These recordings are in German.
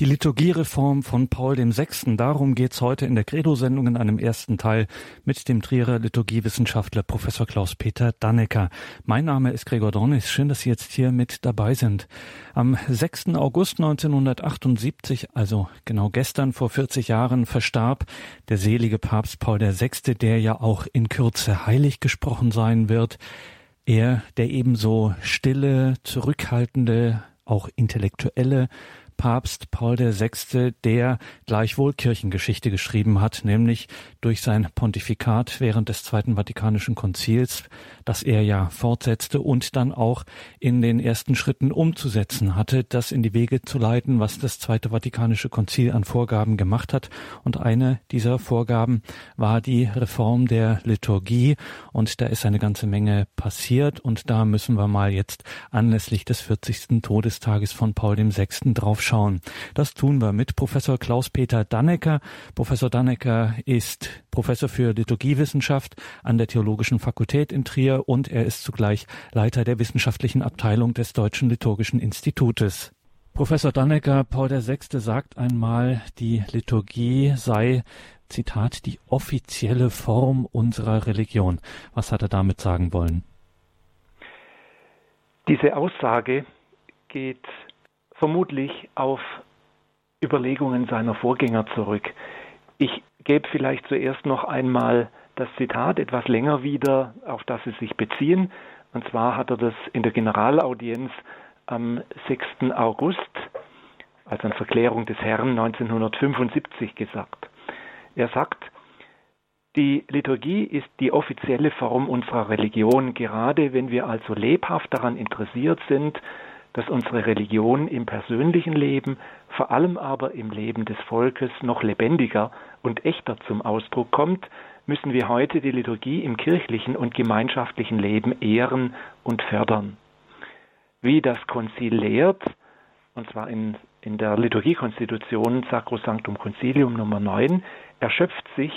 Die Liturgiereform von Paul VI. Darum geht's heute in der Credo-Sendung in einem ersten Teil mit dem Trierer Liturgiewissenschaftler Professor Klaus-Peter Dannecker. Mein Name ist Gregor Dornis. Schön, dass Sie jetzt hier mit dabei sind. Am 6. August 1978, also genau gestern vor 40 Jahren, verstarb der selige Papst Paul VI., der ja auch in Kürze heilig gesprochen sein wird. Er, der ebenso stille, zurückhaltende, auch intellektuelle Papst Paul VI., der gleichwohl Kirchengeschichte geschrieben hat, nämlich durch sein Pontifikat während des Zweiten Vatikanischen Konzils, das er ja fortsetzte und dann auch in den ersten Schritten umzusetzen hatte, das in die Wege zu leiten, was das Zweite Vatikanische Konzil an Vorgaben gemacht hat. Und eine dieser Vorgaben war die Reform der Liturgie. Und da ist eine ganze Menge passiert. Und da müssen wir mal jetzt anlässlich des 40. Todestages von Paul VI. drauf schauen. Das tun wir mit Professor Klaus-Peter Dannecker. Professor Dannecker ist Professor für Liturgiewissenschaft an der Theologischen Fakultät in Trier und er ist zugleich Leiter der wissenschaftlichen Abteilung des Deutschen Liturgischen Institutes. Professor Dannecker, Paul VI. sagt einmal, die Liturgie sei, Zitat, die offizielle Form unserer Religion. Was hat er damit sagen wollen? Diese Aussage geht vermutlich auf Überlegungen seiner Vorgänger zurück. Ich gebe vielleicht zuerst noch einmal das Zitat etwas länger wieder, auf das Sie sich beziehen. Und zwar hat er das in der Generalaudienz am 6. August, also an Verklärung des Herrn 1975 gesagt. Er sagt, die Liturgie ist die offizielle Form unserer Religion, gerade wenn wir also lebhaft daran interessiert sind, dass unsere Religion im persönlichen Leben, vor allem aber im Leben des Volkes noch lebendiger und echter zum Ausdruck kommt, müssen wir heute die Liturgie im kirchlichen und gemeinschaftlichen Leben ehren und fördern. Wie das Konzil lehrt, und zwar in, in der Liturgiekonstitution Sacrosanctum Concilium Nummer 9, erschöpft sich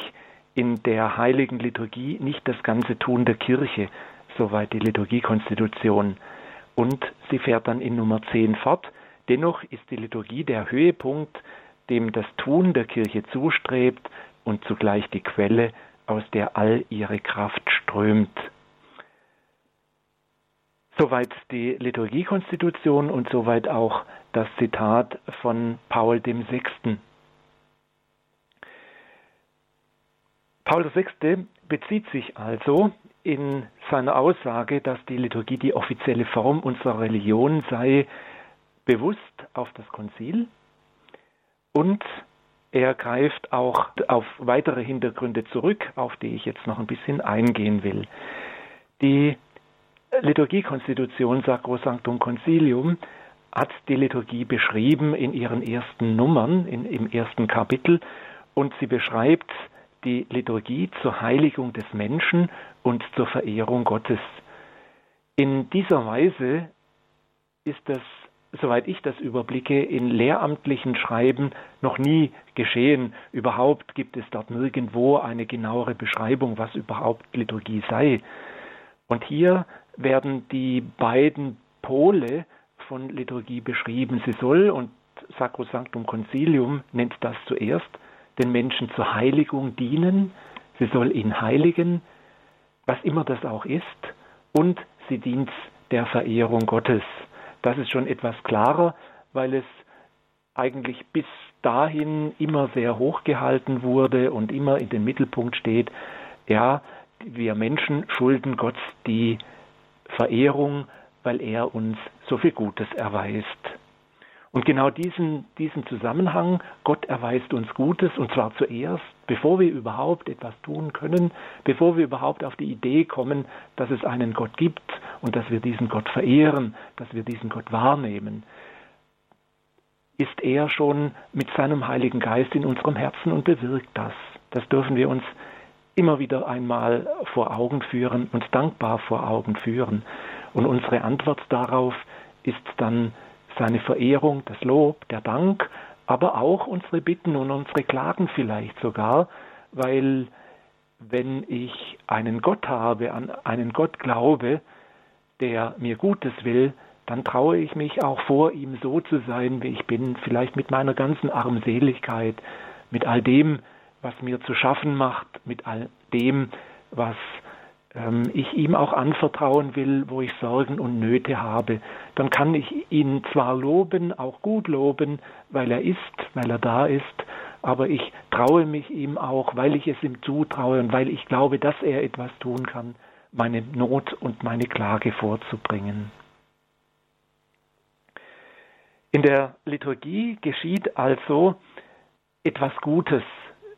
in der heiligen Liturgie nicht das ganze Tun der Kirche, soweit die Liturgiekonstitution und sie fährt dann in Nummer 10 fort. Dennoch ist die Liturgie der Höhepunkt, dem das Tun der Kirche zustrebt und zugleich die Quelle, aus der all ihre Kraft strömt. Soweit die Liturgiekonstitution und soweit auch das Zitat von Paul VI. Paul VI. bezieht sich also in seiner Aussage, dass die Liturgie die offizielle Form unserer Religion sei, bewusst auf das Konzil und er greift auch auf weitere Hintergründe zurück, auf die ich jetzt noch ein bisschen eingehen will. Die Liturgiekonstitution Sacrosanctum Concilium hat die Liturgie beschrieben in ihren ersten Nummern, in, im ersten Kapitel, und sie beschreibt die Liturgie zur Heiligung des Menschen und zur Verehrung Gottes. In dieser Weise ist das, soweit ich das überblicke, in lehramtlichen Schreiben noch nie geschehen. Überhaupt gibt es dort nirgendwo eine genauere Beschreibung, was überhaupt Liturgie sei. Und hier werden die beiden Pole von Liturgie beschrieben. Sie soll, und Sacrosanctum Concilium nennt das zuerst, den Menschen zur Heiligung dienen, sie soll ihn heiligen, was immer das auch ist, und sie dient der Verehrung Gottes. Das ist schon etwas klarer, weil es eigentlich bis dahin immer sehr hoch gehalten wurde und immer in den Mittelpunkt steht, ja, wir Menschen schulden Gott die Verehrung, weil er uns so viel Gutes erweist. Und genau diesen, diesen Zusammenhang, Gott erweist uns Gutes, und zwar zuerst, bevor wir überhaupt etwas tun können, bevor wir überhaupt auf die Idee kommen, dass es einen Gott gibt und dass wir diesen Gott verehren, dass wir diesen Gott wahrnehmen, ist er schon mit seinem Heiligen Geist in unserem Herzen und bewirkt das. Das dürfen wir uns immer wieder einmal vor Augen führen und dankbar vor Augen führen. Und unsere Antwort darauf ist dann seine Verehrung, das Lob, der Dank, aber auch unsere Bitten und unsere Klagen vielleicht sogar, weil wenn ich einen Gott habe, an einen Gott glaube, der mir Gutes will, dann traue ich mich auch vor ihm so zu sein, wie ich bin, vielleicht mit meiner ganzen Armseligkeit, mit all dem, was mir zu schaffen macht, mit all dem, was ich ihm auch anvertrauen will, wo ich Sorgen und Nöte habe, dann kann ich ihn zwar loben, auch gut loben, weil er ist, weil er da ist, aber ich traue mich ihm auch, weil ich es ihm zutraue und weil ich glaube, dass er etwas tun kann, meine Not und meine Klage vorzubringen. In der Liturgie geschieht also etwas Gutes.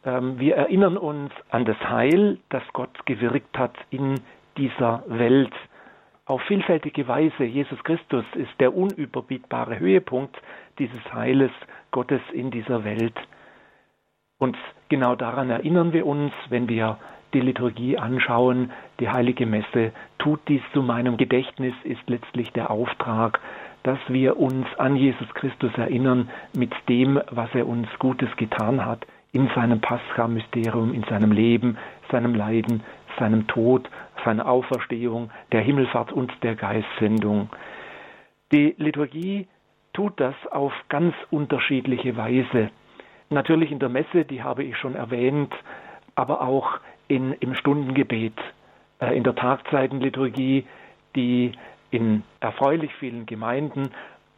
Ähm, wir erinnern uns an das Heil, das Gott gewirkt hat in dieser Welt. Auf vielfältige Weise. Jesus Christus ist der unüberbietbare Höhepunkt dieses Heiles Gottes in dieser Welt. Und genau daran erinnern wir uns, wenn wir die Liturgie anschauen. Die heilige Messe tut dies zu meinem Gedächtnis, ist letztlich der Auftrag, dass wir uns an Jesus Christus erinnern mit dem, was er uns Gutes getan hat in seinem Pascha-Mysterium, in seinem Leben, seinem Leiden, seinem Tod, seiner Auferstehung, der Himmelfahrt und der Geistsendung. Die Liturgie tut das auf ganz unterschiedliche Weise. Natürlich in der Messe, die habe ich schon erwähnt, aber auch in, im Stundengebet, äh, in der Tagzeitenliturgie, die in erfreulich vielen Gemeinden,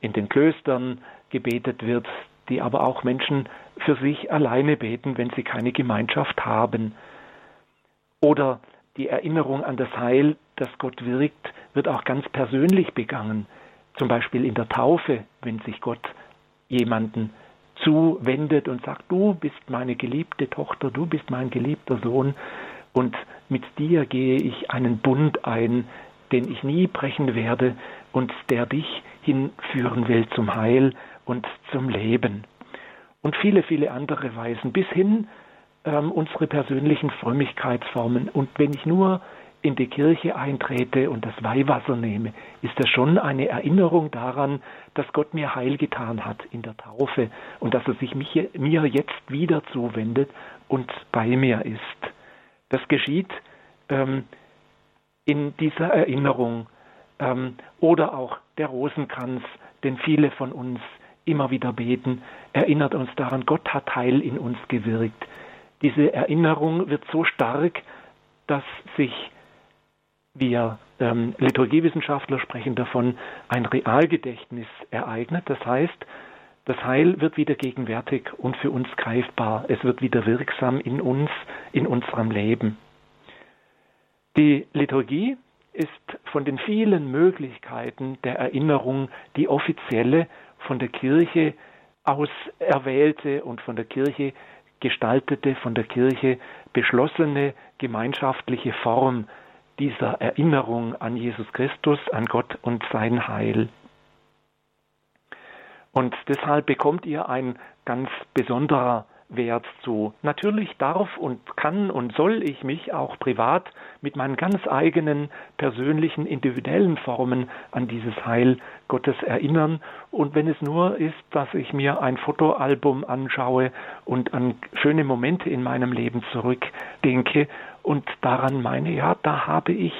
in den Klöstern gebetet wird, die aber auch Menschen für sich alleine beten, wenn sie keine Gemeinschaft haben. Oder die Erinnerung an das Heil, das Gott wirkt, wird auch ganz persönlich begangen. Zum Beispiel in der Taufe, wenn sich Gott jemanden zuwendet und sagt, du bist meine geliebte Tochter, du bist mein geliebter Sohn und mit dir gehe ich einen Bund ein, den ich nie brechen werde und der dich hinführen will zum Heil und zum Leben. Und viele, viele andere Weisen, bis hin ähm, unsere persönlichen Frömmigkeitsformen. Und wenn ich nur in die Kirche eintrete und das Weihwasser nehme, ist das schon eine Erinnerung daran, dass Gott mir Heil getan hat in der Taufe und dass er sich mich, mir jetzt wieder zuwendet und bei mir ist. Das geschieht ähm, in dieser Erinnerung ähm, oder auch der Rosenkranz, den viele von uns immer wieder beten, erinnert uns daran, Gott hat Heil in uns gewirkt. Diese Erinnerung wird so stark, dass sich wir ähm, Liturgiewissenschaftler sprechen davon, ein Realgedächtnis ereignet. Das heißt, das Heil wird wieder gegenwärtig und für uns greifbar. Es wird wieder wirksam in uns, in unserem Leben. Die Liturgie ist von den vielen Möglichkeiten der Erinnerung die offizielle, von der Kirche auserwählte und von der Kirche gestaltete, von der Kirche beschlossene gemeinschaftliche Form dieser Erinnerung an Jesus Christus, an Gott und sein Heil. Und deshalb bekommt ihr ein ganz besonderer Wert zu. Natürlich darf und kann und soll ich mich auch privat mit meinen ganz eigenen persönlichen, individuellen Formen an dieses Heil Gottes erinnern. Und wenn es nur ist, dass ich mir ein Fotoalbum anschaue und an schöne Momente in meinem Leben zurückdenke und daran meine, ja, da habe ich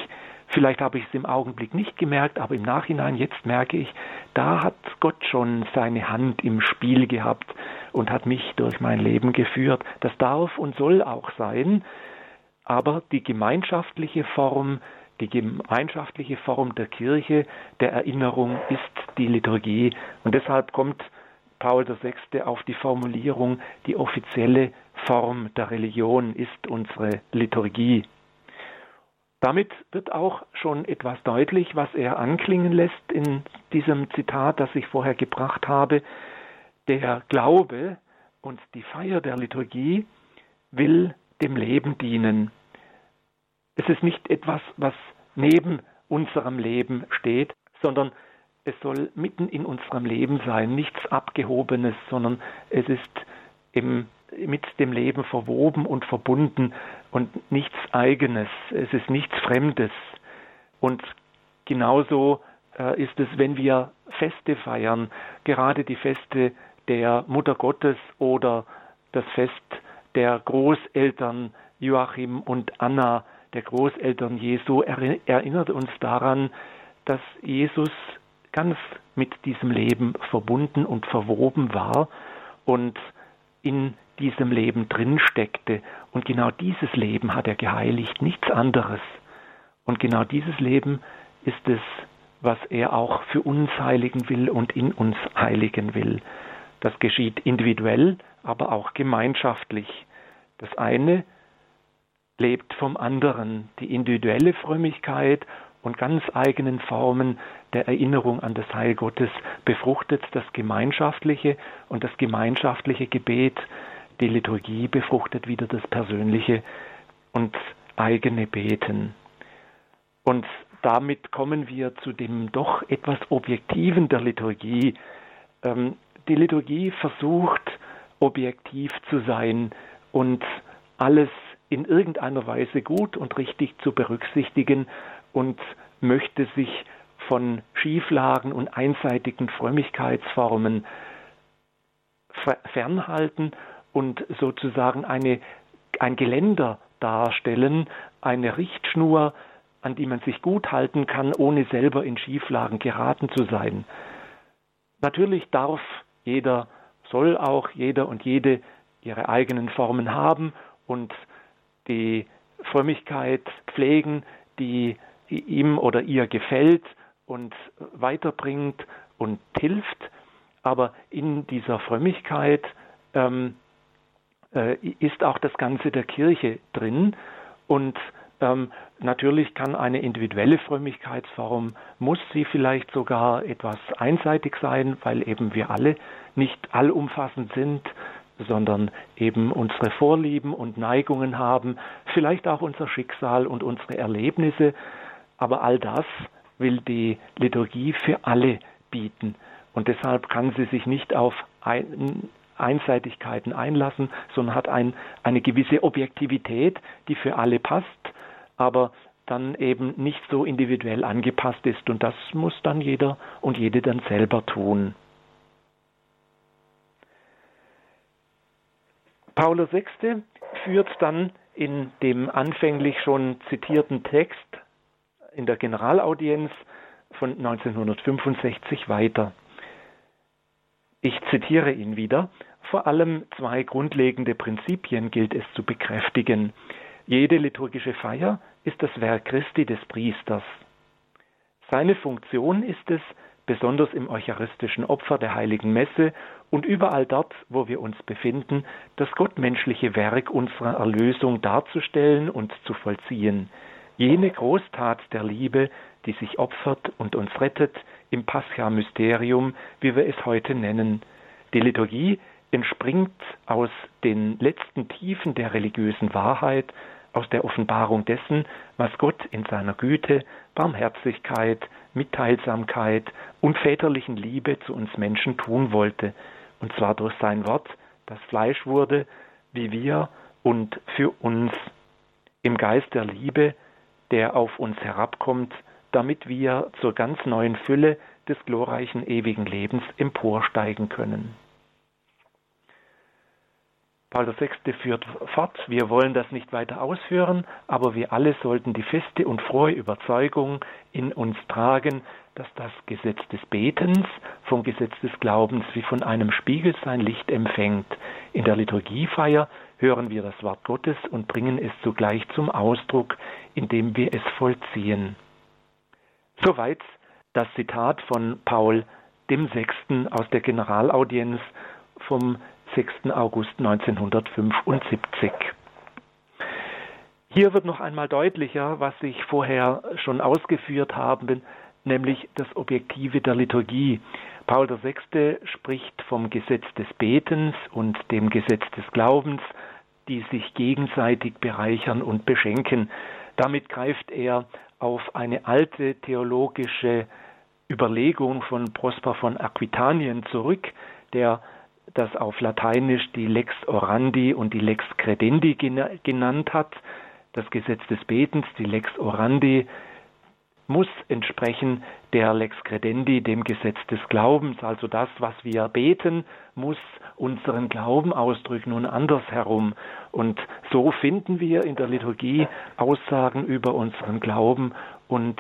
Vielleicht habe ich es im Augenblick nicht gemerkt, aber im Nachhinein jetzt merke ich, da hat Gott schon seine Hand im Spiel gehabt und hat mich durch mein Leben geführt. Das darf und soll auch sein, aber die gemeinschaftliche Form, die gemeinschaftliche Form der Kirche, der Erinnerung ist die Liturgie. Und deshalb kommt Paul VI. auf die Formulierung, die offizielle Form der Religion ist unsere Liturgie. Damit wird auch schon etwas deutlich, was er anklingen lässt in diesem Zitat, das ich vorher gebracht habe. Der Glaube und die Feier der Liturgie will dem Leben dienen. Es ist nicht etwas, was neben unserem Leben steht, sondern es soll mitten in unserem Leben sein, nichts Abgehobenes, sondern es ist im, mit dem Leben verwoben und verbunden und nichts Eigenes, es ist nichts Fremdes. Und genauso äh, ist es, wenn wir Feste feiern, gerade die Feste der Mutter Gottes oder das Fest der Großeltern Joachim und Anna, der Großeltern Jesu, erinnert uns daran, dass Jesus ganz mit diesem Leben verbunden und verwoben war und in diesem Leben drin steckte. Und genau dieses Leben hat er geheiligt, nichts anderes. Und genau dieses Leben ist es, was er auch für uns heiligen will und in uns heiligen will. Das geschieht individuell, aber auch gemeinschaftlich. Das eine lebt vom anderen. Die individuelle Frömmigkeit und ganz eigenen Formen der Erinnerung an das Heil Gottes befruchtet das Gemeinschaftliche und das gemeinschaftliche Gebet, die Liturgie befruchtet wieder das persönliche und eigene Beten. Und damit kommen wir zu dem doch etwas Objektiven der Liturgie. Ähm, die Liturgie versucht, objektiv zu sein und alles in irgendeiner Weise gut und richtig zu berücksichtigen und möchte sich von Schieflagen und einseitigen Frömmigkeitsformen fernhalten und sozusagen eine, ein Geländer darstellen, eine Richtschnur, an die man sich gut halten kann, ohne selber in Schieflagen geraten zu sein. Natürlich darf jeder, soll auch jeder und jede ihre eigenen Formen haben und die Frömmigkeit pflegen, die ihm oder ihr gefällt und weiterbringt und hilft. Aber in dieser Frömmigkeit ähm, äh, ist auch das Ganze der Kirche drin. Und ähm, natürlich kann eine individuelle Frömmigkeitsform, muss sie vielleicht sogar etwas einseitig sein, weil eben wir alle nicht allumfassend sind, sondern eben unsere Vorlieben und Neigungen haben, vielleicht auch unser Schicksal und unsere Erlebnisse. Aber all das will die Liturgie für alle bieten. Und deshalb kann sie sich nicht auf ein, Einseitigkeiten einlassen, sondern hat ein, eine gewisse Objektivität, die für alle passt, aber dann eben nicht so individuell angepasst ist. Und das muss dann jeder und jede dann selber tun. Paulus VI. führt dann in dem anfänglich schon zitierten Text in der Generalaudienz von 1965 weiter. Ich zitiere ihn wieder. Vor allem zwei grundlegende Prinzipien gilt es zu bekräftigen. Jede liturgische Feier ist das Werk Christi des Priesters. Seine Funktion ist es, besonders im eucharistischen Opfer der heiligen Messe und überall dort, wo wir uns befinden, das gottmenschliche Werk unserer Erlösung darzustellen und zu vollziehen. Jene Großtat der Liebe, die sich opfert und uns rettet im Pascha-Mysterium, wie wir es heute nennen. Die Liturgie entspringt aus den letzten Tiefen der religiösen Wahrheit, aus der Offenbarung dessen, was Gott in seiner Güte, Barmherzigkeit, Mitteilsamkeit und väterlichen Liebe zu uns Menschen tun wollte, und zwar durch sein Wort, das Fleisch wurde, wie wir und für uns, im Geist der Liebe, der auf uns herabkommt, damit wir zur ganz neuen Fülle des glorreichen ewigen Lebens emporsteigen können. Paul VI. führt fort, wir wollen das nicht weiter ausführen, aber wir alle sollten die feste und frohe Überzeugung in uns tragen, dass das Gesetz des Betens vom Gesetz des Glaubens wie von einem Spiegel sein Licht empfängt. In der Liturgiefeier hören wir das Wort Gottes und bringen es zugleich zum Ausdruck, indem wir es vollziehen. Soweit das Zitat von Paul dem Sechsten aus der Generalaudienz vom 6. August 1975. Hier wird noch einmal deutlicher, was ich vorher schon ausgeführt habe, nämlich das Objektive der Liturgie. Paul VI. spricht vom Gesetz des Betens und dem Gesetz des Glaubens, die sich gegenseitig bereichern und beschenken. Damit greift er auf eine alte theologische Überlegung von Prosper von Aquitanien zurück, der das auf Lateinisch die Lex Orandi und die Lex Credendi genannt hat. Das Gesetz des Betens, die Lex Orandi, muss entsprechen der Lex Credendi, dem Gesetz des Glaubens. Also das, was wir beten, muss unseren Glauben ausdrücken und andersherum. Und so finden wir in der Liturgie Aussagen über unseren Glauben und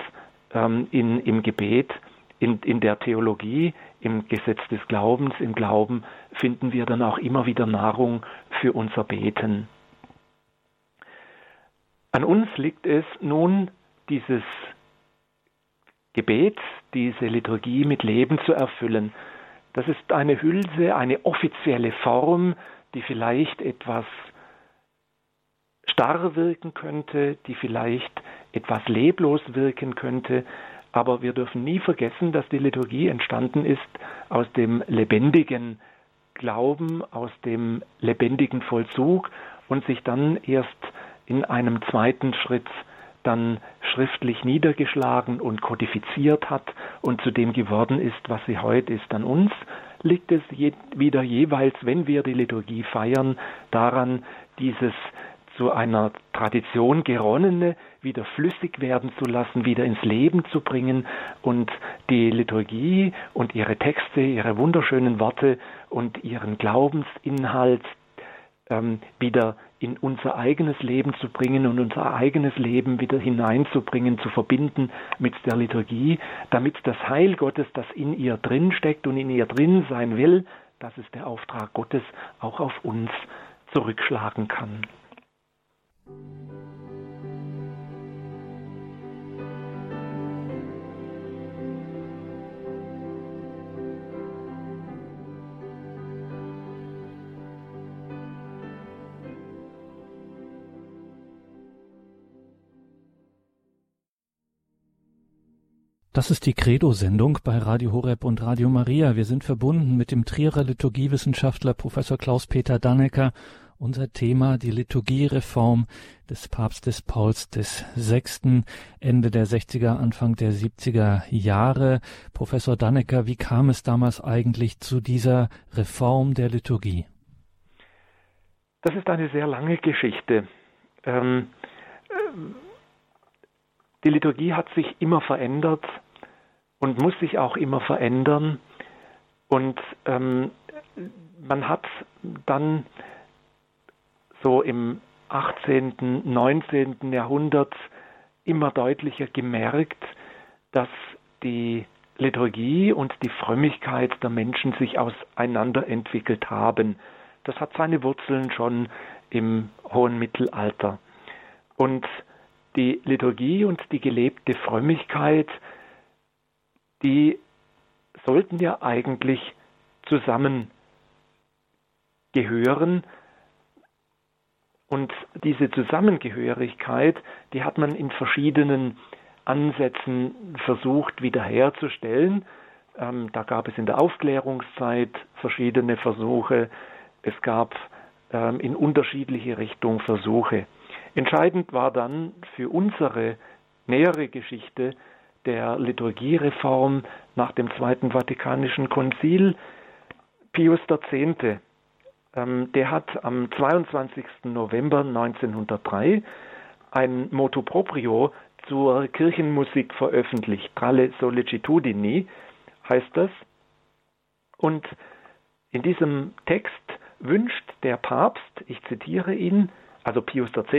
ähm, in, im Gebet in, in der Theologie, im Gesetz des Glaubens, im Glauben finden wir dann auch immer wieder Nahrung für unser Beten. An uns liegt es nun, dieses Gebet, diese Liturgie mit Leben zu erfüllen. Das ist eine Hülse, eine offizielle Form, die vielleicht etwas starr wirken könnte, die vielleicht etwas leblos wirken könnte, aber wir dürfen nie vergessen, dass die Liturgie entstanden ist aus dem lebendigen Glauben, aus dem lebendigen Vollzug und sich dann erst in einem zweiten Schritt dann schriftlich niedergeschlagen und kodifiziert hat und zu dem geworden ist, was sie heute ist. An uns liegt es je, wieder jeweils, wenn wir die Liturgie feiern, daran, dieses zu einer Tradition geronnene wieder flüssig werden zu lassen, wieder ins Leben zu bringen und die Liturgie und ihre Texte, ihre wunderschönen Worte und ihren Glaubensinhalt ähm, wieder in unser eigenes Leben zu bringen und unser eigenes Leben wieder hineinzubringen, zu verbinden mit der Liturgie, damit das Heil Gottes, das in ihr drin steckt und in ihr drin sein will, das ist der Auftrag Gottes, auch auf uns zurückschlagen kann. Das ist die Credo-Sendung bei Radio Horeb und Radio Maria. Wir sind verbunden mit dem Trierer Liturgiewissenschaftler Professor Klaus-Peter Dannecker. Unser Thema die Liturgiereform des Papstes Pauls des Sechsten, Ende der 60er, Anfang der 70er Jahre. Professor Dannecker, wie kam es damals eigentlich zu dieser Reform der Liturgie? Das ist eine sehr lange Geschichte. Ähm, die Liturgie hat sich immer verändert und muss sich auch immer verändern. Und ähm, man hat dann so im 18., 19. Jahrhundert immer deutlicher gemerkt, dass die Liturgie und die Frömmigkeit der Menschen sich auseinanderentwickelt haben. Das hat seine Wurzeln schon im hohen Mittelalter. Und die Liturgie und die gelebte Frömmigkeit die sollten ja eigentlich zusammengehören. Und diese Zusammengehörigkeit, die hat man in verschiedenen Ansätzen versucht wiederherzustellen. Ähm, da gab es in der Aufklärungszeit verschiedene Versuche. Es gab ähm, in unterschiedliche Richtungen Versuche. Entscheidend war dann für unsere nähere Geschichte der Liturgiereform nach dem Zweiten Vatikanischen Konzil Pius X. Ähm, der hat am 22. November 1903 ein Motu proprio zur Kirchenmusik veröffentlicht. Tralle Sollecitudini heißt das. Und in diesem Text wünscht der Papst, ich zitiere ihn, also Pius X.,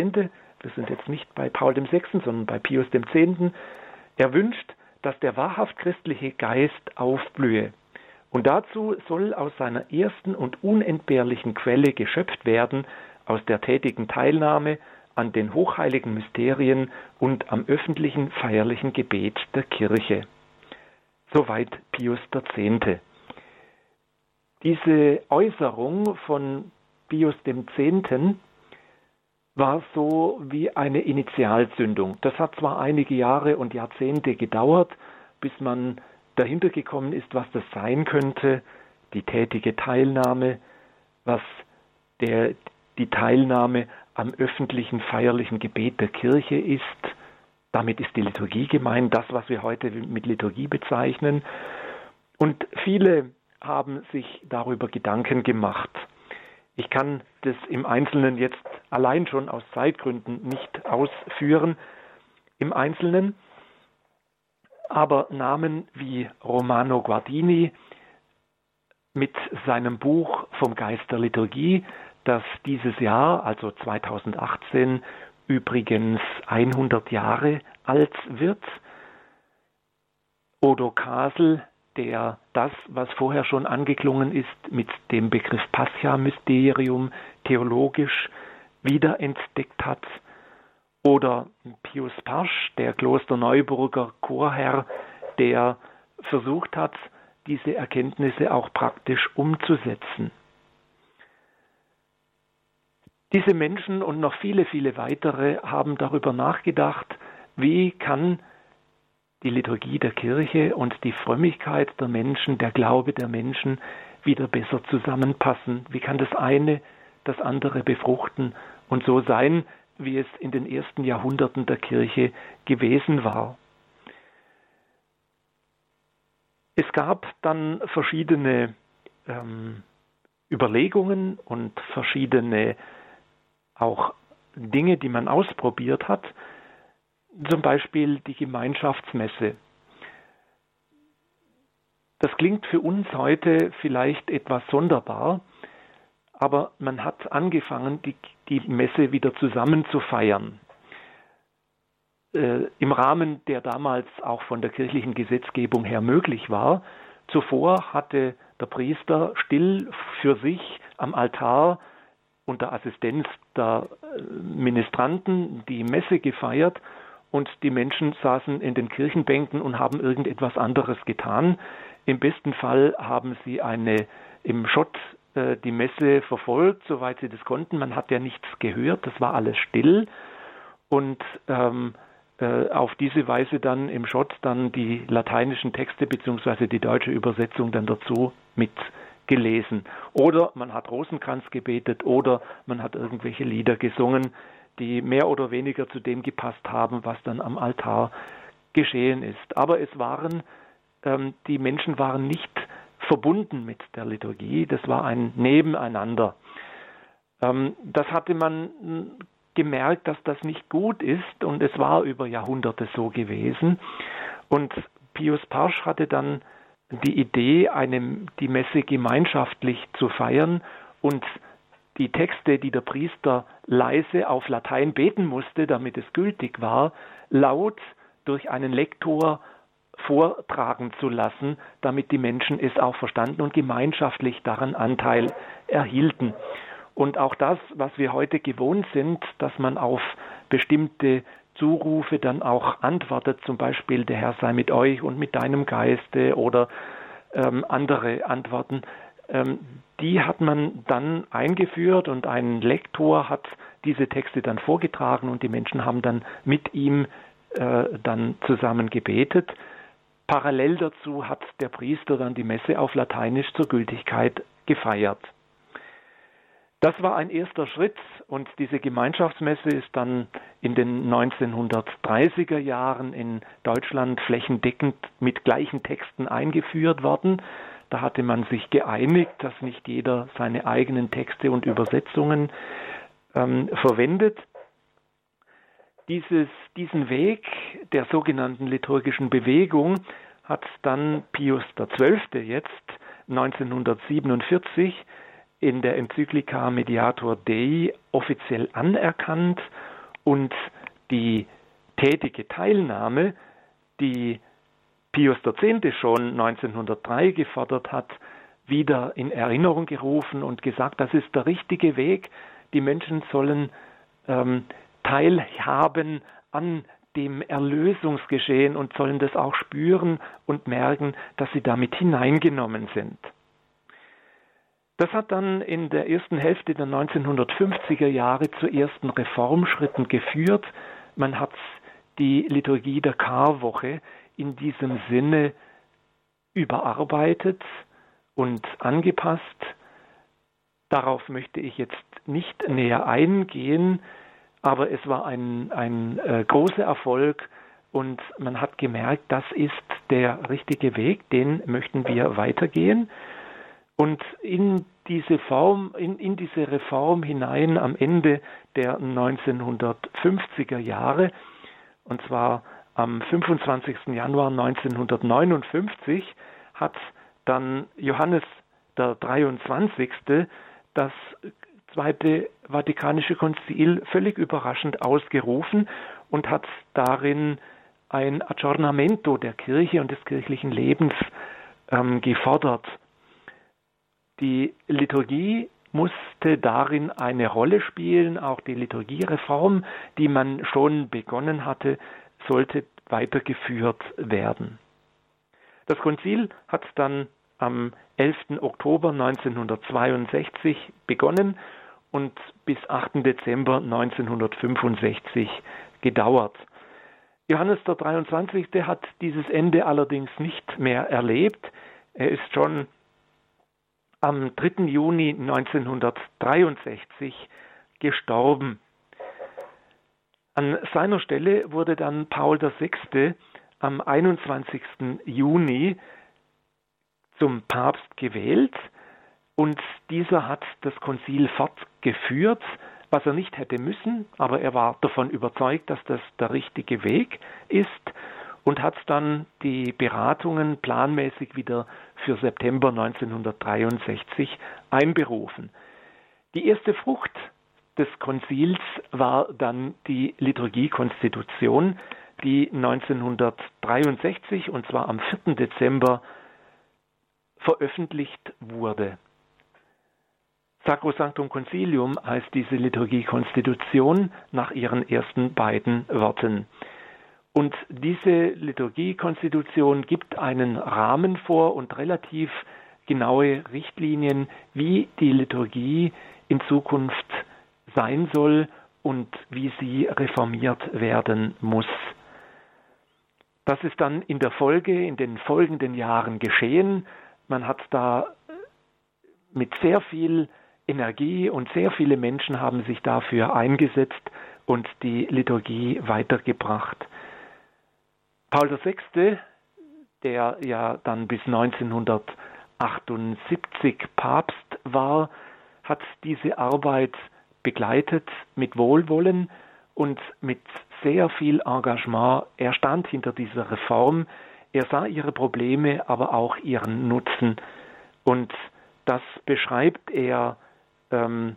wir sind jetzt nicht bei Paul VI., sondern bei Pius X., er wünscht, dass der wahrhaft christliche Geist aufblühe. Und dazu soll aus seiner ersten und unentbehrlichen Quelle geschöpft werden, aus der tätigen Teilnahme an den hochheiligen Mysterien und am öffentlichen feierlichen Gebet der Kirche. Soweit Pius X. Diese Äußerung von Pius X war so wie eine Initialzündung. Das hat zwar einige Jahre und Jahrzehnte gedauert, bis man dahinter gekommen ist, was das sein könnte, die tätige Teilnahme, was der, die Teilnahme am öffentlichen feierlichen Gebet der Kirche ist. Damit ist die Liturgie gemeint, das, was wir heute mit Liturgie bezeichnen. Und viele haben sich darüber Gedanken gemacht. Ich kann das im Einzelnen jetzt allein schon aus Zeitgründen nicht ausführen im Einzelnen, aber Namen wie Romano Guardini mit seinem Buch vom Geist der Liturgie, das dieses Jahr, also 2018, übrigens 100 Jahre alt wird, Odo Kasel, der das, was vorher schon angeklungen ist, mit dem Begriff Pascha-Mysterium theologisch wiederentdeckt hat. Oder Pius Pasch, der Klosterneuburger Chorherr, der versucht hat, diese Erkenntnisse auch praktisch umzusetzen. Diese Menschen und noch viele, viele weitere haben darüber nachgedacht, wie kann die Liturgie der Kirche und die Frömmigkeit der Menschen, der Glaube der Menschen wieder besser zusammenpassen. Wie kann das eine das andere befruchten und so sein, wie es in den ersten Jahrhunderten der Kirche gewesen war. Es gab dann verschiedene ähm, Überlegungen und verschiedene auch Dinge, die man ausprobiert hat, zum Beispiel die Gemeinschaftsmesse. Das klingt für uns heute vielleicht etwas sonderbar, aber man hat angefangen, die, die Messe wieder zusammen zu feiern. Äh, Im Rahmen, der damals auch von der kirchlichen Gesetzgebung her möglich war. Zuvor hatte der Priester still für sich am Altar unter Assistenz der äh, Ministranten die Messe gefeiert und die Menschen saßen in den Kirchenbänken und haben irgendetwas anderes getan. Im besten Fall haben sie eine im Schott äh, die Messe verfolgt, soweit sie das konnten. Man hat ja nichts gehört, das war alles still und ähm, äh, auf diese Weise dann im Schott dann die lateinischen Texte beziehungsweise die deutsche Übersetzung dann dazu mit gelesen. Oder man hat Rosenkranz gebetet oder man hat irgendwelche Lieder gesungen, die mehr oder weniger zu dem gepasst haben, was dann am Altar geschehen ist. Aber es waren, ähm, die Menschen waren nicht verbunden mit der Liturgie, das war ein Nebeneinander. Ähm, das hatte man gemerkt, dass das nicht gut ist und es war über Jahrhunderte so gewesen. Und Pius Parsch hatte dann die Idee, eine, die Messe gemeinschaftlich zu feiern und die Texte, die der Priester leise auf Latein beten musste, damit es gültig war, laut durch einen Lektor vortragen zu lassen, damit die Menschen es auch verstanden und gemeinschaftlich daran Anteil erhielten. Und auch das, was wir heute gewohnt sind, dass man auf bestimmte Zurufe dann auch antwortet, zum Beispiel der Herr sei mit euch und mit deinem Geiste oder ähm, andere Antworten, die hat man dann eingeführt und ein Lektor hat diese Texte dann vorgetragen und die Menschen haben dann mit ihm äh, dann zusammen gebetet. Parallel dazu hat der Priester dann die Messe auf Lateinisch zur Gültigkeit gefeiert. Das war ein erster Schritt und diese Gemeinschaftsmesse ist dann in den 1930er Jahren in Deutschland flächendeckend mit gleichen Texten eingeführt worden. Da hatte man sich geeinigt, dass nicht jeder seine eigenen Texte und Übersetzungen ähm, verwendet. Dieses, diesen Weg der sogenannten liturgischen Bewegung hat dann Pius XII. jetzt 1947 in der Enzyklika Mediator Dei offiziell anerkannt und die tätige Teilnahme, die Pius X. schon 1903 gefordert hat, wieder in Erinnerung gerufen und gesagt, das ist der richtige Weg. Die Menschen sollen ähm, teilhaben an dem Erlösungsgeschehen und sollen das auch spüren und merken, dass sie damit hineingenommen sind. Das hat dann in der ersten Hälfte der 1950er Jahre zu ersten Reformschritten geführt. Man hat die Liturgie der Karwoche in diesem Sinne überarbeitet und angepasst. Darauf möchte ich jetzt nicht näher eingehen, aber es war ein, ein äh, großer Erfolg und man hat gemerkt, das ist der richtige Weg, den möchten wir weitergehen. Und in diese Form, in, in diese Reform hinein am Ende der 1950er Jahre, und zwar am 25. Januar 1959, hat dann Johannes der 23. das Zweite Vatikanische Konzil völlig überraschend ausgerufen und hat darin ein Aggiornamento der Kirche und des kirchlichen Lebens ähm, gefordert. Die Liturgie musste darin eine Rolle spielen. Auch die Liturgiereform, die man schon begonnen hatte, sollte weitergeführt werden. Das Konzil hat dann am 11. Oktober 1962 begonnen und bis 8. Dezember 1965 gedauert. Johannes der 23. hat dieses Ende allerdings nicht mehr erlebt. Er ist schon am 3. Juni 1963 gestorben. An seiner Stelle wurde dann Paul VI. am 21. Juni zum Papst gewählt und dieser hat das Konzil fortgeführt, was er nicht hätte müssen, aber er war davon überzeugt, dass das der richtige Weg ist und hat dann die Beratungen planmäßig wieder für September 1963 einberufen. Die erste Frucht des Konzils war dann die Liturgiekonstitution, die 1963 und zwar am 4. Dezember veröffentlicht wurde. Sacrosanctum Concilium heißt diese Liturgiekonstitution nach ihren ersten beiden Worten. Und diese Liturgiekonstitution gibt einen Rahmen vor und relativ genaue Richtlinien, wie die Liturgie in Zukunft sein soll und wie sie reformiert werden muss. Das ist dann in der Folge, in den folgenden Jahren geschehen. Man hat da mit sehr viel Energie und sehr viele Menschen haben sich dafür eingesetzt und die Liturgie weitergebracht. Paul VI., der ja dann bis 1978 Papst war, hat diese Arbeit begleitet mit Wohlwollen und mit sehr viel Engagement. Er stand hinter dieser Reform, er sah ihre Probleme, aber auch ihren Nutzen. Und das beschreibt er ähm,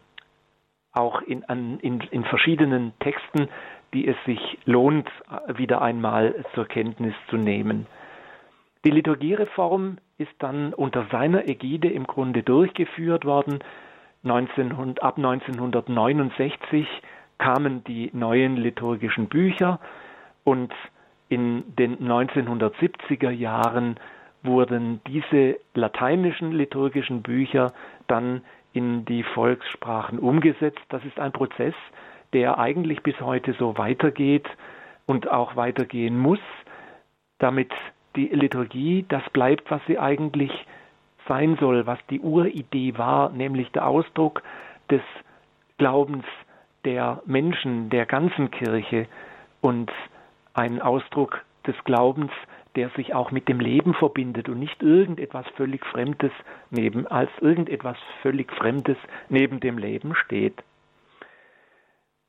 auch in, an, in, in verschiedenen Texten die es sich lohnt, wieder einmal zur Kenntnis zu nehmen. Die Liturgiereform ist dann unter seiner Ägide im Grunde durchgeführt worden. 1900, ab 1969 kamen die neuen liturgischen Bücher und in den 1970er Jahren wurden diese lateinischen liturgischen Bücher dann in die Volkssprachen umgesetzt. Das ist ein Prozess, der eigentlich bis heute so weitergeht und auch weitergehen muss, damit die Liturgie das bleibt, was sie eigentlich sein soll, was die Uridee war, nämlich der Ausdruck des Glaubens der Menschen, der ganzen Kirche und ein Ausdruck des Glaubens, der sich auch mit dem Leben verbindet und nicht irgendetwas völlig Fremdes neben, als irgendetwas völlig Fremdes neben dem Leben steht.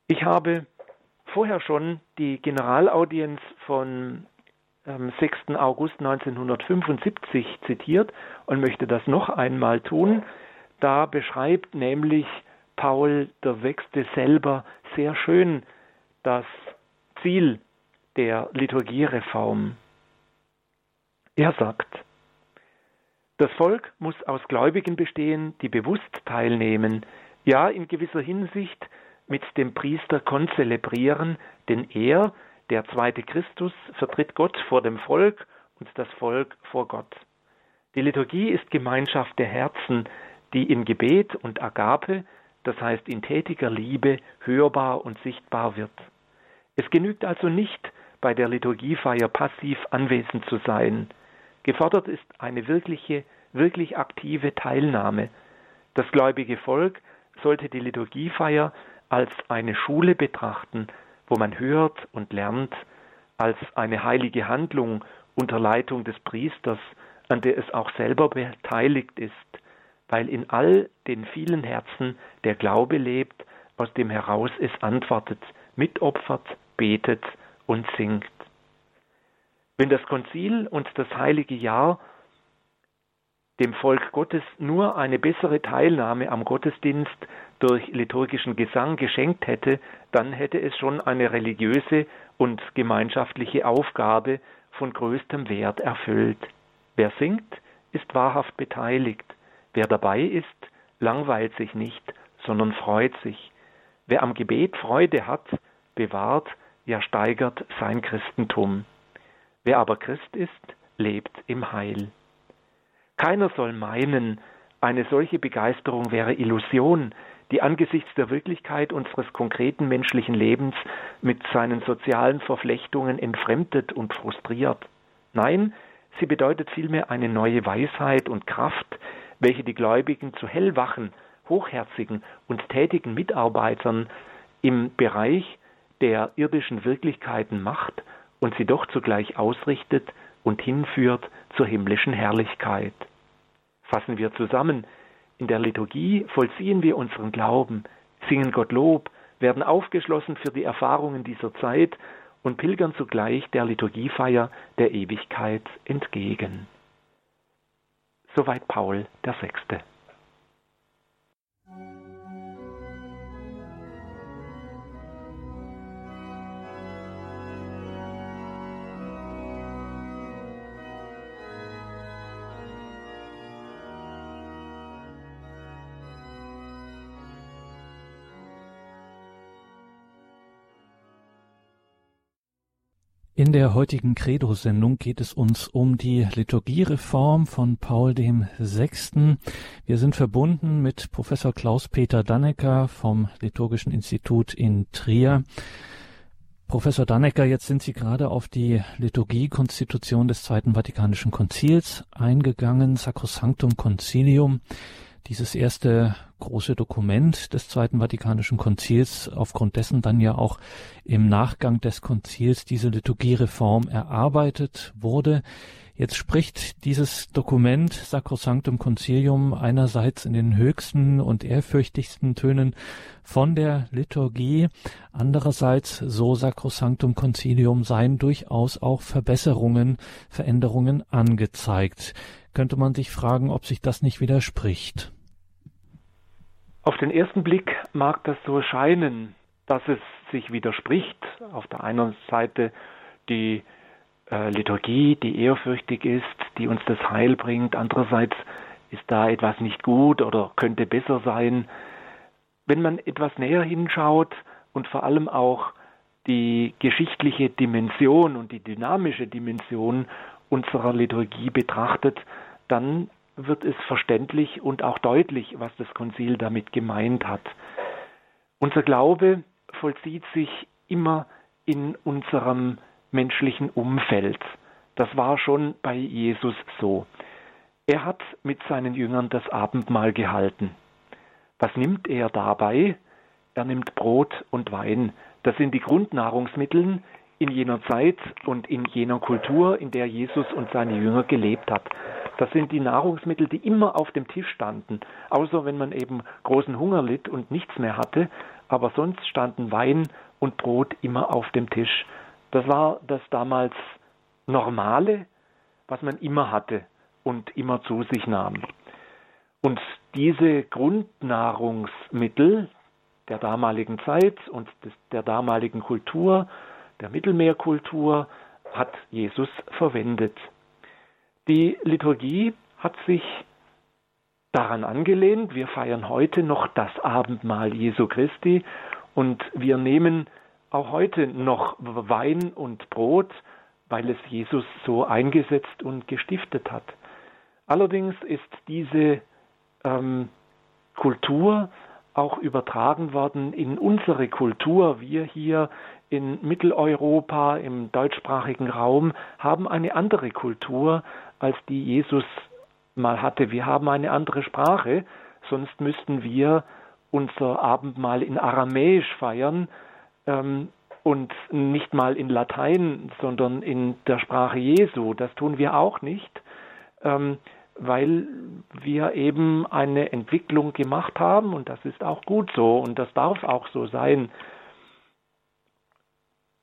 Ich habe vorher schon die Generalaudienz von 6. August 1975 zitiert und möchte das noch einmal tun. Da beschreibt nämlich Paul der Wechste selber sehr schön das Ziel der Liturgiereform. Er sagt, das Volk muss aus Gläubigen bestehen, die bewusst teilnehmen, ja in gewisser Hinsicht mit dem Priester konzelebrieren, denn er, der zweite Christus, vertritt Gott vor dem Volk und das Volk vor Gott. Die Liturgie ist Gemeinschaft der Herzen, die in Gebet und Agape, das heißt in tätiger Liebe, hörbar und sichtbar wird. Es genügt also nicht, bei der Liturgiefeier passiv anwesend zu sein. Gefordert ist eine wirkliche, wirklich aktive Teilnahme. Das gläubige Volk sollte die Liturgiefeier als eine Schule betrachten, wo man hört und lernt, als eine heilige Handlung unter Leitung des Priesters, an der es auch selber beteiligt ist, weil in all den vielen Herzen der Glaube lebt, aus dem heraus es antwortet, mitopfert, betet und singt. Wenn das Konzil und das heilige Jahr dem Volk Gottes nur eine bessere Teilnahme am Gottesdienst durch liturgischen Gesang geschenkt hätte, dann hätte es schon eine religiöse und gemeinschaftliche Aufgabe von größtem Wert erfüllt. Wer singt, ist wahrhaft beteiligt. Wer dabei ist, langweilt sich nicht, sondern freut sich. Wer am Gebet Freude hat, bewahrt, ja steigert sein Christentum. Wer aber Christ ist, lebt im Heil. Keiner soll meinen, eine solche Begeisterung wäre Illusion, die angesichts der Wirklichkeit unseres konkreten menschlichen Lebens mit seinen sozialen Verflechtungen entfremdet und frustriert. Nein, sie bedeutet vielmehr eine neue Weisheit und Kraft, welche die Gläubigen zu hellwachen, hochherzigen und tätigen Mitarbeitern im Bereich der irdischen Wirklichkeiten macht und sie doch zugleich ausrichtet und hinführt zur himmlischen Herrlichkeit. Fassen wir zusammen, in der Liturgie vollziehen wir unseren Glauben, singen Gott Lob, werden aufgeschlossen für die Erfahrungen dieser Zeit und pilgern zugleich der Liturgiefeier der Ewigkeit entgegen. Soweit Paul der Sechste. In der heutigen Credo-Sendung geht es uns um die Liturgiereform von Paul dem Sechsten. Wir sind verbunden mit Professor Klaus-Peter Dannecker vom Liturgischen Institut in Trier. Professor Dannecker, jetzt sind Sie gerade auf die Liturgie-Konstitution des Zweiten Vatikanischen Konzils eingegangen, Sacrosanctum Concilium dieses erste große Dokument des Zweiten Vatikanischen Konzils, aufgrund dessen dann ja auch im Nachgang des Konzils diese Liturgiereform erarbeitet wurde. Jetzt spricht dieses Dokument Sacrosanctum Concilium einerseits in den höchsten und ehrfürchtigsten Tönen von der Liturgie, andererseits, so Sacrosanctum Concilium, seien durchaus auch Verbesserungen, Veränderungen angezeigt könnte man sich fragen, ob sich das nicht widerspricht. Auf den ersten Blick mag das so scheinen, dass es sich widerspricht. Auf der einen Seite die äh, Liturgie, die ehrfürchtig ist, die uns das Heil bringt. Andererseits ist da etwas nicht gut oder könnte besser sein. Wenn man etwas näher hinschaut und vor allem auch die geschichtliche Dimension und die dynamische Dimension unserer Liturgie betrachtet, dann wird es verständlich und auch deutlich, was das Konzil damit gemeint hat. Unser Glaube vollzieht sich immer in unserem menschlichen Umfeld. Das war schon bei Jesus so. Er hat mit seinen Jüngern das Abendmahl gehalten. Was nimmt er dabei? Er nimmt Brot und Wein. Das sind die Grundnahrungsmittel, in jener Zeit und in jener Kultur, in der Jesus und seine Jünger gelebt hat. Das sind die Nahrungsmittel, die immer auf dem Tisch standen, außer wenn man eben großen Hunger litt und nichts mehr hatte, aber sonst standen Wein und Brot immer auf dem Tisch. Das war das damals Normale, was man immer hatte und immer zu sich nahm. Und diese Grundnahrungsmittel der damaligen Zeit und der damaligen Kultur der Mittelmeerkultur hat Jesus verwendet. Die Liturgie hat sich daran angelehnt. Wir feiern heute noch das Abendmahl Jesu Christi und wir nehmen auch heute noch Wein und Brot, weil es Jesus so eingesetzt und gestiftet hat. Allerdings ist diese ähm, Kultur auch übertragen worden in unsere Kultur. Wir hier in Mitteleuropa, im deutschsprachigen Raum, haben eine andere Kultur, als die Jesus mal hatte. Wir haben eine andere Sprache, sonst müssten wir unser Abendmahl in Aramäisch feiern ähm, und nicht mal in Latein, sondern in der Sprache Jesu. Das tun wir auch nicht, ähm, weil wir eben eine Entwicklung gemacht haben und das ist auch gut so und das darf auch so sein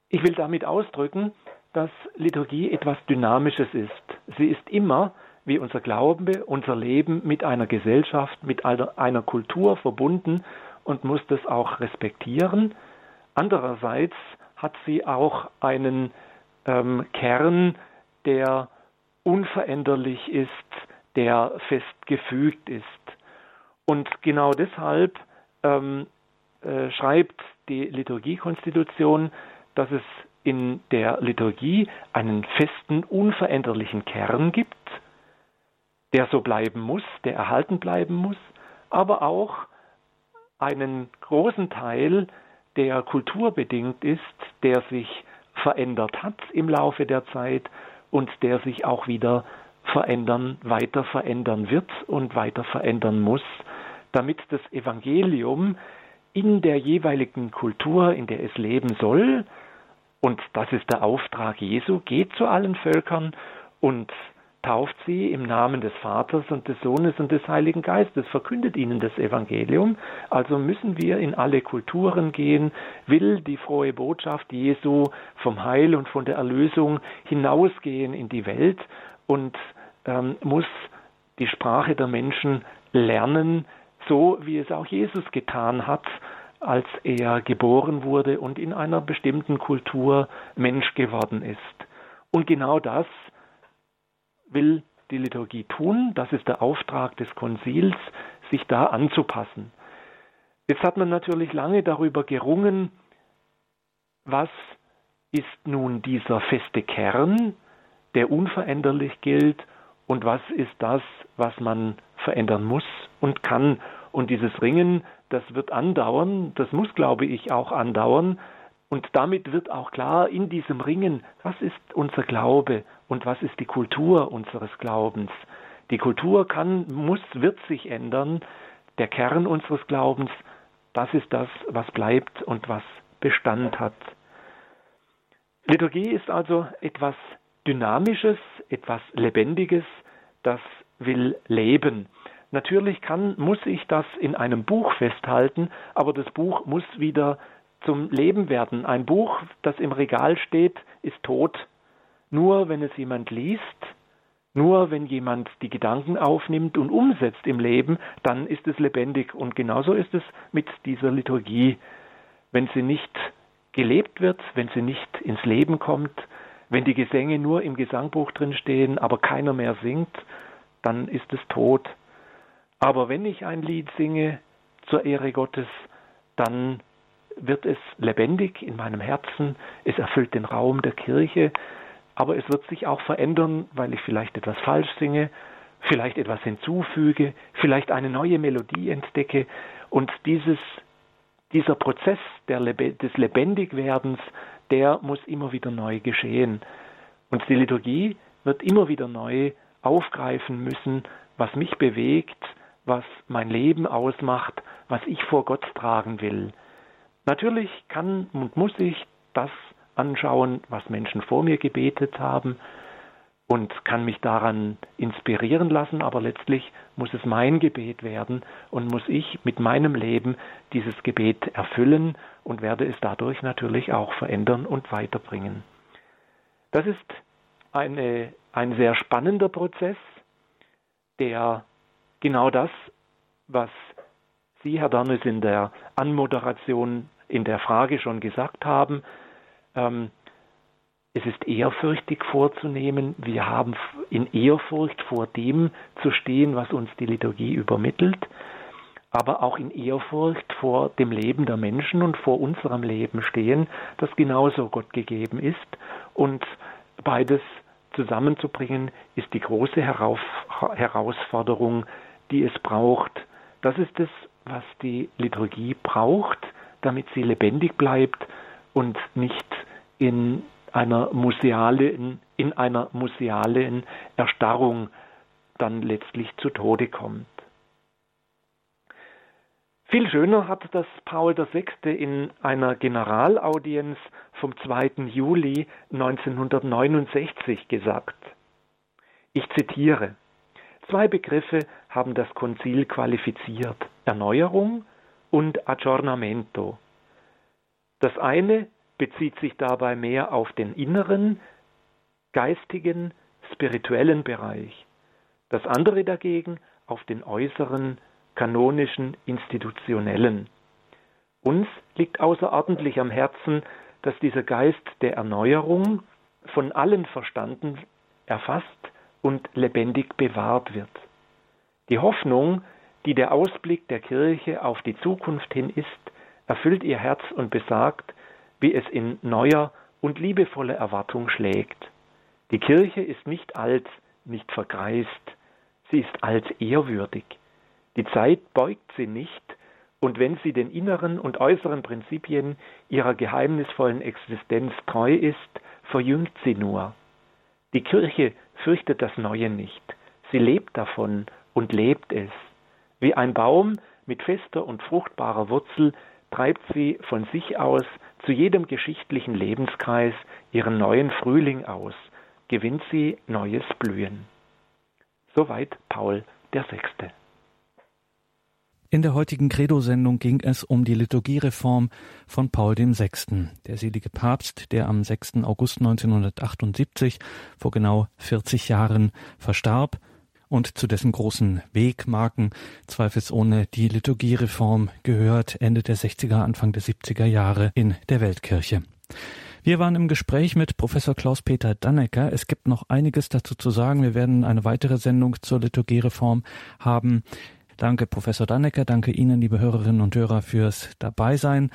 ich will damit ausdrücken, dass Liturgie etwas Dynamisches ist. Sie ist immer, wie unser Glaube, unser Leben mit einer Gesellschaft, mit einer, Kultur verbunden und muss das auch respektieren. Andererseits hat sie auch einen ähm, Kern, der unveränderlich ist, der festgefügt ist. Und genau deshalb ähm, äh, schreibt die Liturgiekonstitution, dass es in der Liturgie einen festen, unveränderlichen Kern gibt, der so bleiben muss, der erhalten bleiben muss, aber auch einen großen Teil, der kulturbedingt ist, der sich verändert hat im Laufe der Zeit und der sich auch wieder verändern, weiter verändern wird und weiter verändern muss, damit das Evangelium in der jeweiligen Kultur, in der es leben soll, und das ist der Auftrag Jesu, geht zu allen Völkern und tauft sie im Namen des Vaters und des Sohnes und des Heiligen Geistes, verkündet ihnen das Evangelium. Also müssen wir in alle Kulturen gehen, will die frohe Botschaft Jesu vom Heil und von der Erlösung hinausgehen in die Welt und ähm, muss die Sprache der Menschen lernen, so wie es auch Jesus getan hat, als er geboren wurde und in einer bestimmten Kultur Mensch geworden ist. Und genau das will die Liturgie tun. Das ist der Auftrag des Konzils, sich da anzupassen. Jetzt hat man natürlich lange darüber gerungen, was ist nun dieser feste Kern, der unveränderlich gilt, und was ist das, was man verändern muss und kann. Und dieses Ringen, das wird andauern, das muss, glaube ich, auch andauern, und damit wird auch klar in diesem Ringen, was ist unser Glaube und was ist die Kultur unseres Glaubens. Die Kultur kann, muss, wird sich ändern. Der Kern unseres Glaubens, das ist das, was bleibt und was Bestand hat. Liturgie ist also etwas Dynamisches, etwas Lebendiges, das will leben. Natürlich kann, muss ich das in einem Buch festhalten, aber das Buch muss wieder zum Leben werden. Ein Buch, das im Regal steht, ist tot. Nur wenn es jemand liest, nur wenn jemand die Gedanken aufnimmt und umsetzt im Leben, dann ist es lebendig. Und genauso ist es mit dieser Liturgie. Wenn sie nicht gelebt wird, wenn sie nicht ins Leben kommt, wenn die Gesänge nur im Gesangbuch drin stehen, aber keiner mehr singt, dann ist es tot. Aber wenn ich ein Lied singe zur Ehre Gottes, dann wird es lebendig in meinem Herzen, es erfüllt den Raum der Kirche, aber es wird sich auch verändern, weil ich vielleicht etwas falsch singe, vielleicht etwas hinzufüge, vielleicht eine neue Melodie entdecke. Und dieses, dieser Prozess der, des Lebendigwerdens, der muss immer wieder neu geschehen. Und die Liturgie wird immer wieder neu aufgreifen müssen, was mich bewegt, was mein Leben ausmacht, was ich vor Gott tragen will. Natürlich kann und muss ich das anschauen, was Menschen vor mir gebetet haben und kann mich daran inspirieren lassen, aber letztlich muss es mein Gebet werden und muss ich mit meinem Leben dieses Gebet erfüllen und werde es dadurch natürlich auch verändern und weiterbringen. Das ist eine, ein sehr spannender Prozess, der genau das, was Sie, Herr Darnes, in der Anmoderation in der Frage schon gesagt haben, ähm, es ist ehrfürchtig vorzunehmen. Wir haben in Ehrfurcht vor dem zu stehen, was uns die Liturgie übermittelt, aber auch in Ehrfurcht vor dem Leben der Menschen und vor unserem Leben stehen, das genauso Gott gegeben ist. Und beides zusammenzubringen, ist die große Herausforderung, die es braucht. Das ist es, was die Liturgie braucht damit sie lebendig bleibt und nicht in einer musealen, in einer musealen Erstarrung dann letztlich zu Tode kommt. Viel schöner hat das Paul VI. in einer Generalaudienz vom 2. Juli 1969 gesagt. Ich zitiere. Zwei Begriffe haben das Konzil qualifiziert. Erneuerung und Aggiornamento. Das eine bezieht sich dabei mehr auf den inneren, geistigen, spirituellen Bereich. das andere dagegen auf den äußeren, kanonischen, institutionellen. Uns liegt außerordentlich am Herzen, dass dieser Geist der Erneuerung von allen verstanden, erfasst und lebendig bewahrt wird. Die Hoffnung, die der Ausblick der Kirche auf die Zukunft hin ist, erfüllt ihr Herz und besagt, wie es in neuer und liebevoller Erwartung schlägt. Die Kirche ist nicht alt, nicht vergreist, sie ist altehrwürdig. Die Zeit beugt sie nicht, und wenn sie den inneren und äußeren Prinzipien ihrer geheimnisvollen Existenz treu ist, verjüngt sie nur. Die Kirche fürchtet das Neue nicht, sie lebt davon und lebt es. Wie ein Baum mit fester und fruchtbarer Wurzel treibt sie von sich aus zu jedem geschichtlichen Lebenskreis ihren neuen Frühling aus, gewinnt sie neues Blühen. Soweit Paul der Sechste. In der heutigen Credo-Sendung ging es um die Liturgiereform von Paul VI., der selige Papst, der am 6. August 1978 vor genau 40 Jahren verstarb und zu dessen großen Wegmarken zweifelsohne die Liturgiereform gehört, Ende der 60er, Anfang der 70er Jahre in der Weltkirche. Wir waren im Gespräch mit Professor Klaus-Peter Dannecker. Es gibt noch einiges dazu zu sagen. Wir werden eine weitere Sendung zur Liturgiereform haben. Danke, Professor Dannecker. Danke Ihnen, liebe Hörerinnen und Hörer, fürs Dabeisein.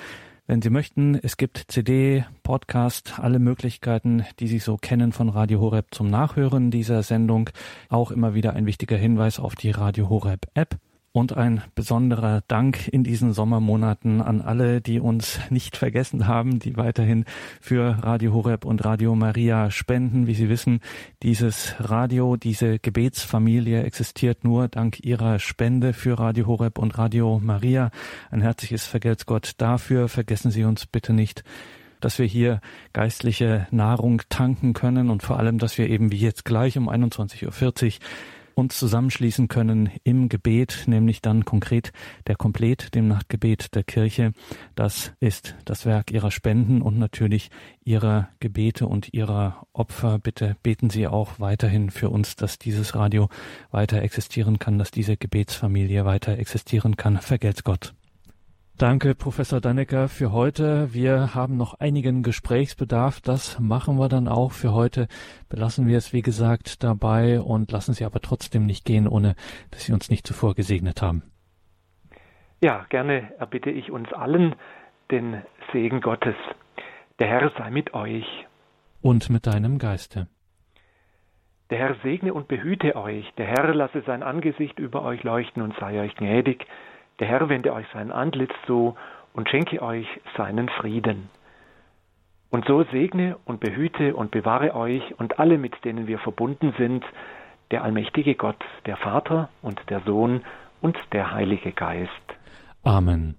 Wenn Sie möchten, es gibt CD, Podcast, alle Möglichkeiten, die Sie so kennen von Radio Horeb zum Nachhören dieser Sendung. Auch immer wieder ein wichtiger Hinweis auf die Radio Horeb App. Und ein besonderer Dank in diesen Sommermonaten an alle, die uns nicht vergessen haben, die weiterhin für Radio Horeb und Radio Maria spenden. Wie Sie wissen, dieses Radio, diese Gebetsfamilie existiert nur dank Ihrer Spende für Radio Horeb und Radio Maria. Ein herzliches Vergelt's Gott dafür. Vergessen Sie uns bitte nicht dass wir hier geistliche Nahrung tanken können und vor allem, dass wir eben wie jetzt gleich um 21.40 Uhr uns zusammenschließen können im Gebet, nämlich dann konkret der Komplet, dem Nachtgebet der Kirche. Das ist das Werk ihrer Spenden und natürlich ihrer Gebete und ihrer Opfer. Bitte beten Sie auch weiterhin für uns, dass dieses Radio weiter existieren kann, dass diese Gebetsfamilie weiter existieren kann. Vergelt's Gott. Danke, Professor Dannecker, für heute. Wir haben noch einigen Gesprächsbedarf. Das machen wir dann auch für heute. Belassen wir es, wie gesagt, dabei und lassen Sie aber trotzdem nicht gehen, ohne dass Sie uns nicht zuvor gesegnet haben. Ja, gerne erbitte ich uns allen den Segen Gottes. Der Herr sei mit euch. Und mit deinem Geiste. Der Herr segne und behüte euch. Der Herr lasse sein Angesicht über euch leuchten und sei euch gnädig. Der Herr wende euch sein Antlitz zu und schenke euch seinen Frieden. Und so segne und behüte und bewahre euch und alle, mit denen wir verbunden sind, der allmächtige Gott, der Vater und der Sohn und der Heilige Geist. Amen.